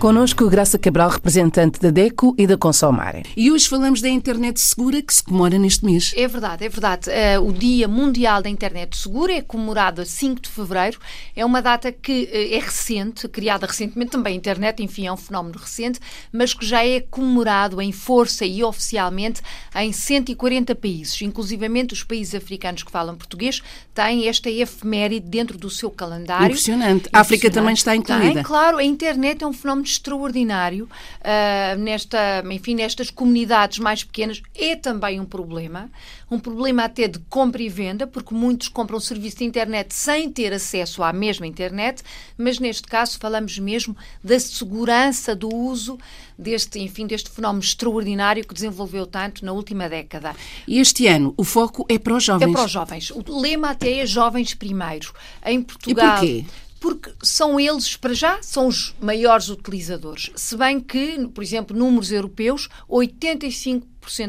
Conosco Graça Cabral, representante da DECO e da Consomare. E hoje falamos da internet segura que se comemora neste mês. É verdade, é verdade. Uh, o Dia Mundial da Internet Segura é comemorado a 5 de fevereiro. É uma data que uh, é recente, criada recentemente também. A internet, enfim, é um fenómeno recente, mas que já é comemorado em força e oficialmente em 140 países. Inclusivamente os países africanos que falam português têm esta efeméride dentro do seu calendário. Impressionante. A África também está incluída. Tem, claro. A internet é um fenómeno extraordinário uh, nesta, enfim, nestas comunidades mais pequenas é também um problema, um problema até de compra e venda, porque muitos compram serviço de internet sem ter acesso à mesma internet, mas neste caso falamos mesmo da segurança do uso deste, enfim, deste fenómeno extraordinário que desenvolveu tanto na última década. E este ano o foco é para os jovens. É para os jovens. O lema até é jovens primeiro. Em Portugal. E porquê? Porque são eles, para já, são os maiores utilizadores. Se bem que, por exemplo, números europeus, 85%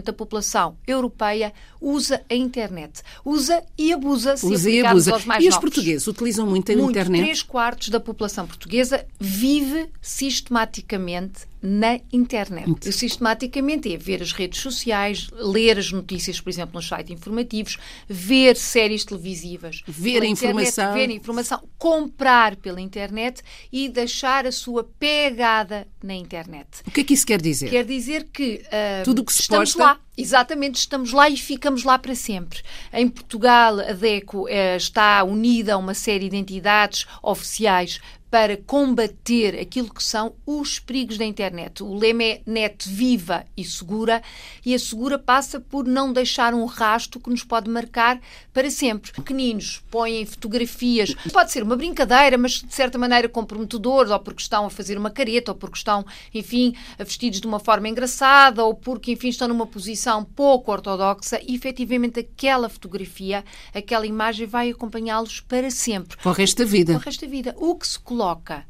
da população europeia usa a internet. Usa e abusa, se usa e abusa. aos mais E os novos. portugueses utilizam muito a muito. internet? Três quartos da população portuguesa vive sistematicamente na internet. Muito. Sistematicamente é ver as redes sociais, ler as notícias, por exemplo, nos sites informativos, ver séries televisivas, ver a informação, ver a informação, comprar pela internet e deixar a sua pegada na internet. O que é que isso quer dizer? Quer dizer que uh, tudo o que se estamos posta... lá. Exatamente, estamos lá e ficamos lá para sempre. Em Portugal, a DECO uh, está unida a uma série de entidades oficiais para combater aquilo que são os perigos da internet. O lema é net viva e segura, e a segura passa por não deixar um rastro que nos pode marcar para sempre. Pequeninos põem fotografias, pode ser uma brincadeira, mas de certa maneira comprometedores, ou porque estão a fazer uma careta, ou porque estão, enfim, vestidos de uma forma engraçada, ou porque, enfim, estão numa posição pouco ortodoxa, e efetivamente aquela fotografia, aquela imagem vai acompanhá-los para sempre. Para o resto da vida. Para o resto da vida. O que se coloca coloca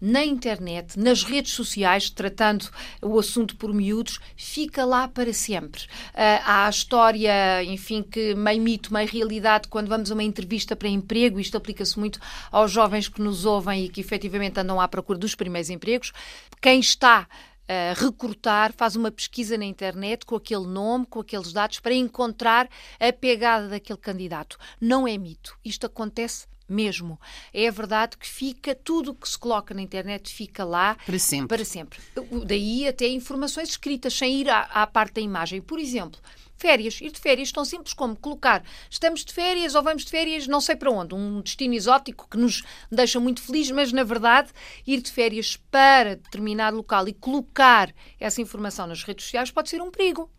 na internet, nas redes sociais, tratando o assunto por miúdos, fica lá para sempre. Uh, há a história, enfim, que meio mito, meio realidade, quando vamos a uma entrevista para emprego, isto aplica-se muito aos jovens que nos ouvem e que efetivamente andam à procura dos primeiros empregos. Quem está a recrutar, faz uma pesquisa na internet com aquele nome, com aqueles dados, para encontrar a pegada daquele candidato. Não é mito. Isto acontece mesmo. É verdade que fica, tudo o que se coloca na internet fica lá para sempre. Para sempre. Daí até informações escritas, sem ir à, à parte da imagem. Por exemplo, férias. Ir de férias tão simples como colocar estamos de férias ou vamos de férias não sei para onde. Um destino exótico que nos deixa muito felizes, mas na verdade ir de férias para determinado local e colocar essa informação nas redes sociais pode ser um perigo.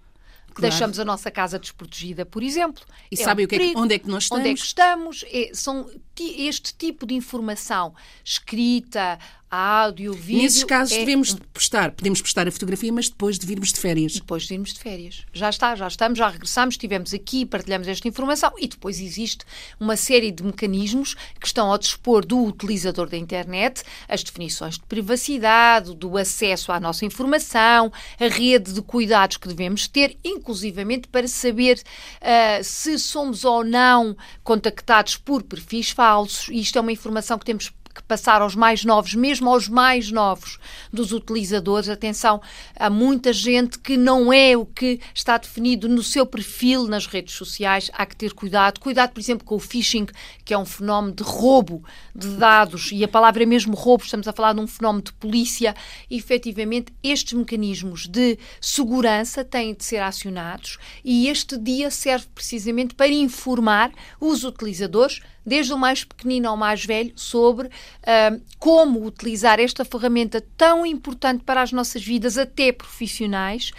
Claro. Deixamos a nossa casa desprotegida, por exemplo. E é sabem um é onde é que nós estamos? Onde é que estamos? É, são este tipo de informação escrita, áudio, vídeo. Nesses casos é... devemos postar, podemos postar a fotografia, mas depois de virmos de férias. Depois de virmos de férias. Já está, já estamos, já regressamos, estivemos aqui, partilhamos esta informação e depois existe uma série de mecanismos que estão ao dispor do utilizador da internet, as definições de privacidade, do acesso à nossa informação, a rede de cuidados que devemos ter, inclusivamente para saber uh, se somos ou não contactados por perfis falsos. Isto é uma informação que temos que passar aos mais novos, mesmo aos mais novos dos utilizadores. Atenção, há muita gente que não é o que está definido no seu perfil nas redes sociais. Há que ter cuidado. Cuidado, por exemplo, com o phishing, que é um fenómeno de roubo de dados. E a palavra é mesmo roubo, estamos a falar de um fenómeno de polícia. E, efetivamente, estes mecanismos de segurança têm de ser acionados e este dia serve precisamente para informar os utilizadores desde o mais pequenino ao mais velho, sobre como utilizar esta ferramenta tão importante para as nossas vidas, até profissionais,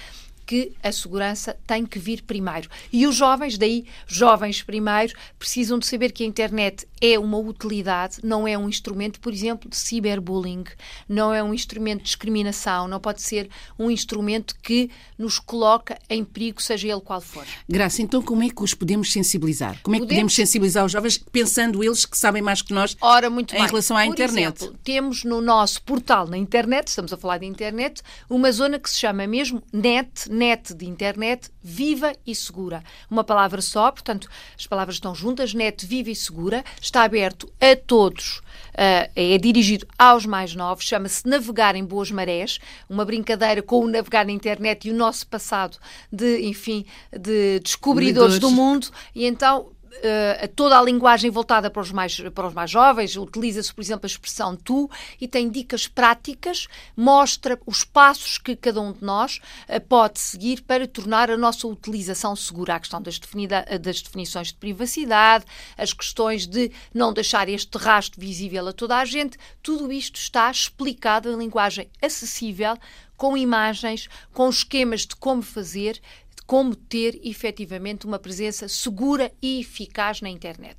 que a segurança tem que vir primeiro. E os jovens, daí, jovens primeiro, precisam de saber que a internet é uma utilidade, não é um instrumento, por exemplo, de ciberbullying, não é um instrumento de discriminação, não pode ser um instrumento que nos coloca em perigo, seja ele qual for. Graça, então como é que os podemos sensibilizar? Como é que podemos, podemos sensibilizar os jovens, pensando eles que sabem mais que nós Ora, muito em bem. relação à por internet? Exemplo, temos no nosso portal na internet, estamos a falar de internet, uma zona que se chama mesmo NET, net de internet viva e segura. Uma palavra só, portanto, as palavras estão juntas, net viva e segura, está aberto a todos, uh, é dirigido aos mais novos, chama-se Navegar em Boas Marés, uma brincadeira com o navegar na internet e o nosso passado de, enfim, de descobridores do mundo, e então uh, toda a linguagem voltada para os mais, para os mais jovens, utiliza-se, por exemplo, a expressão tu e tem dicas práticas, mostra os passos que cada um de nós uh, pode seguir para tornar a nossa utilização segura. A questão das, definida, das definições de privacidade, as questões de não deixar este rastro visível a toda a gente, tudo isto está explicado em linguagem acessível, com imagens, com esquemas de como fazer como ter efetivamente uma presença segura e eficaz na internet.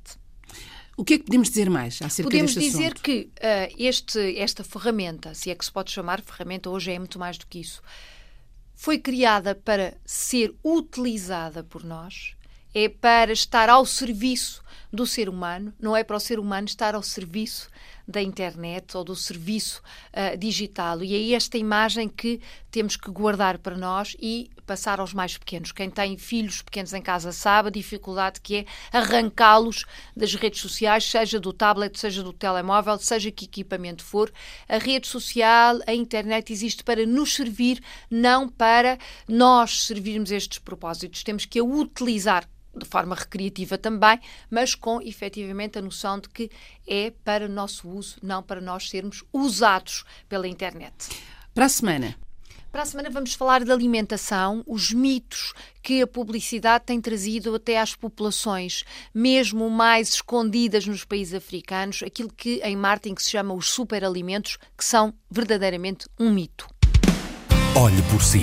O que é que podemos dizer mais acerca podemos dizer assunto? que uh, este, esta ferramenta, se é que se pode chamar ferramenta, hoje é muito mais do que isso, foi criada para ser utilizada por nós, é para estar ao serviço do ser humano, não é para o ser humano estar ao serviço da internet ou do serviço uh, digital. E é esta imagem que temos que guardar para nós e passar aos mais pequenos. Quem tem filhos pequenos em casa sabe a dificuldade que é arrancá-los das redes sociais, seja do tablet, seja do telemóvel, seja que equipamento for. A rede social, a internet existe para nos servir, não para nós servirmos estes propósitos. Temos que a utilizar de forma recreativa também, mas com efetivamente a noção de que é para nosso uso, não para nós sermos usados pela internet. Para a semana. Para a semana vamos falar de alimentação, os mitos que a publicidade tem trazido até às populações, mesmo mais escondidas nos países africanos, aquilo que em marketing se chama os superalimentos, que são verdadeiramente um mito. Olhe por si